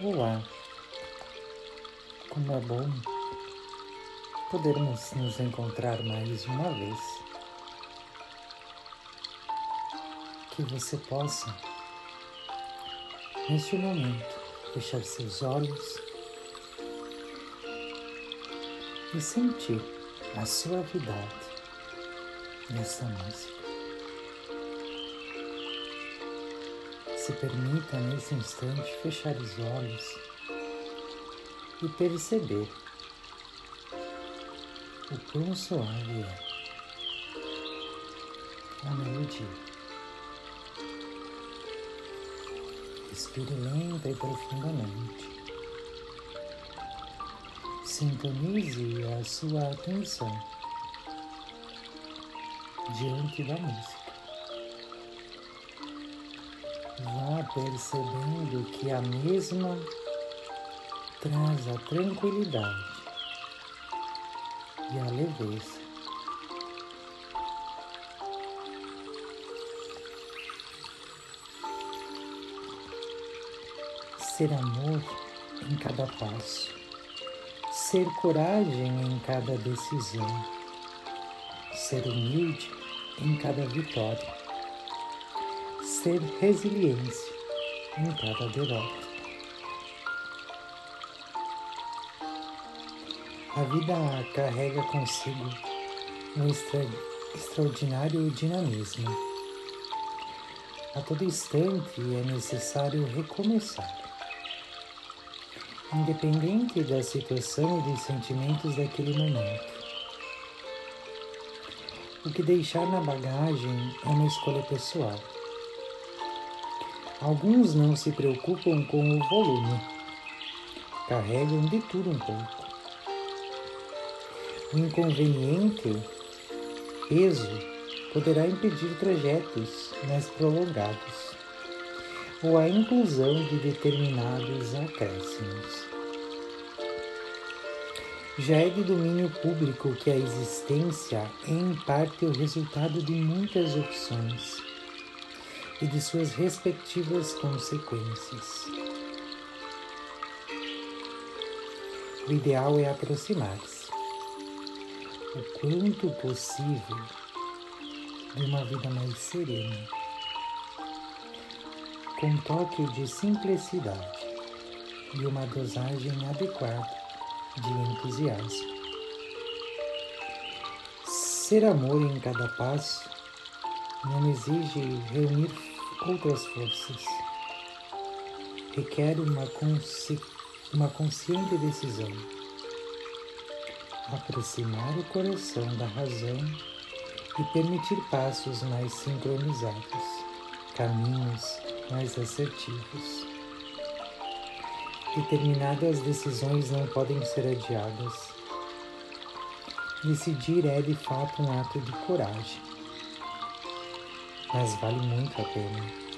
Olá, como é bom podermos nos encontrar mais uma vez. Que você possa, neste momento, fechar seus olhos e sentir a suavidade dessa música. Se permita nesse instante fechar os olhos e perceber o quão suave é a melodia. Respire lenta e profundamente. Sintonize a sua atenção diante da música. Vá percebendo que a mesma traz a tranquilidade e a leveza. Ser amor em cada passo, ser coragem em cada decisão, ser humilde em cada vitória ser resiliência em cada derrota. A vida carrega consigo um extra, extraordinário dinamismo. A todo instante é necessário recomeçar. Independente da situação e dos sentimentos daquele momento. O que deixar na bagagem é uma escolha pessoal. Alguns não se preocupam com o volume, carregam de tudo um pouco. O inconveniente peso poderá impedir trajetos mais prolongados ou a inclusão de determinados acréscimos. Já é de domínio público que a existência é em parte o resultado de muitas opções e de suas respectivas consequências. O ideal é aproximar-se o quanto possível de uma vida mais serena, com um toque de simplicidade e uma dosagem adequada de entusiasmo. Ser amor em cada passo não exige reunir outras forças. Requer uma, consci uma consciente decisão. Aproximar o coração da razão e permitir passos mais sincronizados, caminhos mais assertivos. Determinadas decisões não podem ser adiadas. Decidir é de fato um ato de coragem mas vale muito a pena.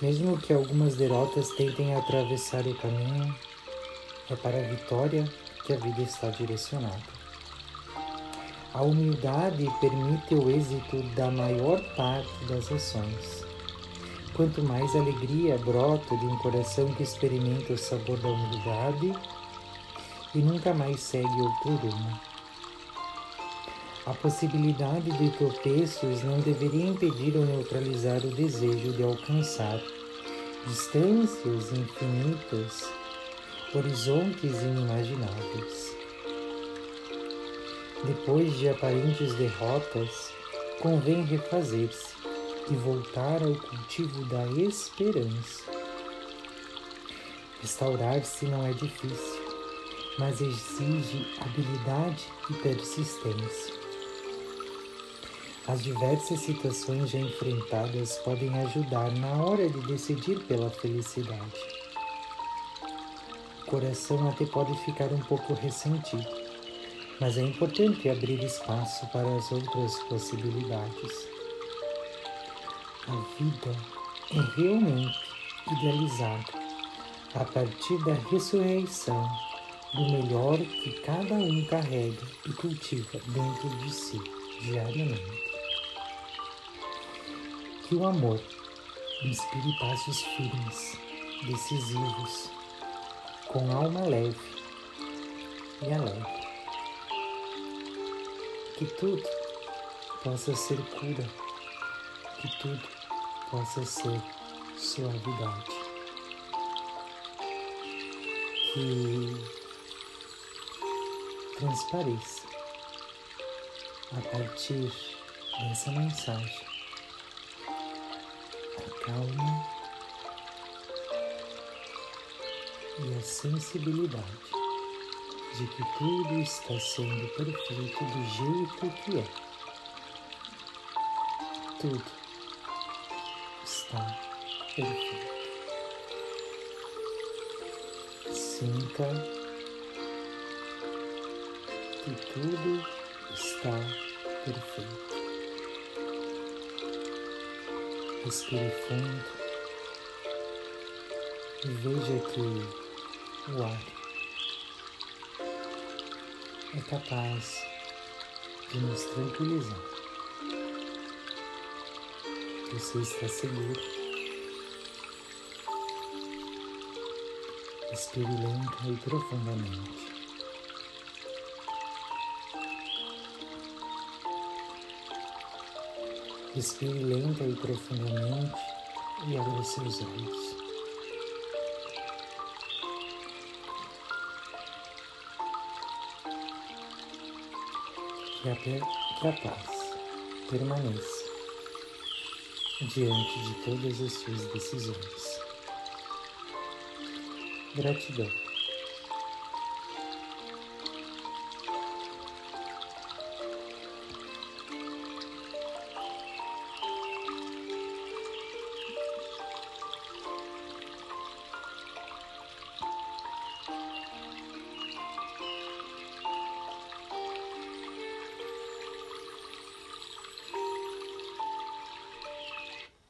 Mesmo que algumas derrotas tentem atravessar o caminho, é para a vitória que a vida está direcionada. A humildade permite o êxito da maior parte das ações. Quanto mais alegria brota de um coração que experimenta o sabor da humildade e nunca mais segue outro rumo. A possibilidade de tropeços não deveria impedir ou neutralizar o desejo de alcançar distâncias infinitas, horizontes inimagináveis. Depois de aparentes derrotas, convém refazer-se e voltar ao cultivo da esperança. Restaurar-se não é difícil, mas exige habilidade e persistência. As diversas situações já enfrentadas podem ajudar na hora de decidir pela felicidade. O coração até pode ficar um pouco ressentido, mas é importante abrir espaço para as outras possibilidades. A vida é realmente idealizada a partir da ressurreição do melhor que cada um carrega e cultiva dentro de si diariamente que o amor inspire passos firmes decisivos, com alma leve e alegre. Que tudo possa ser cura, que tudo possa ser suavidade. Que transpareça a partir dessa mensagem calma e a sensibilidade de que tudo está sendo perfeito do jeito que é. Tudo está perfeito. Sinta que tudo está perfeito. Respire fundo e veja que o ar é capaz de nos tranquilizar. Você está seguro. Respire lenta e profundamente. Respire lenta e profundamente e abra seus olhos. Que a, paz permaneça diante de todas as suas decisões. Gratidão.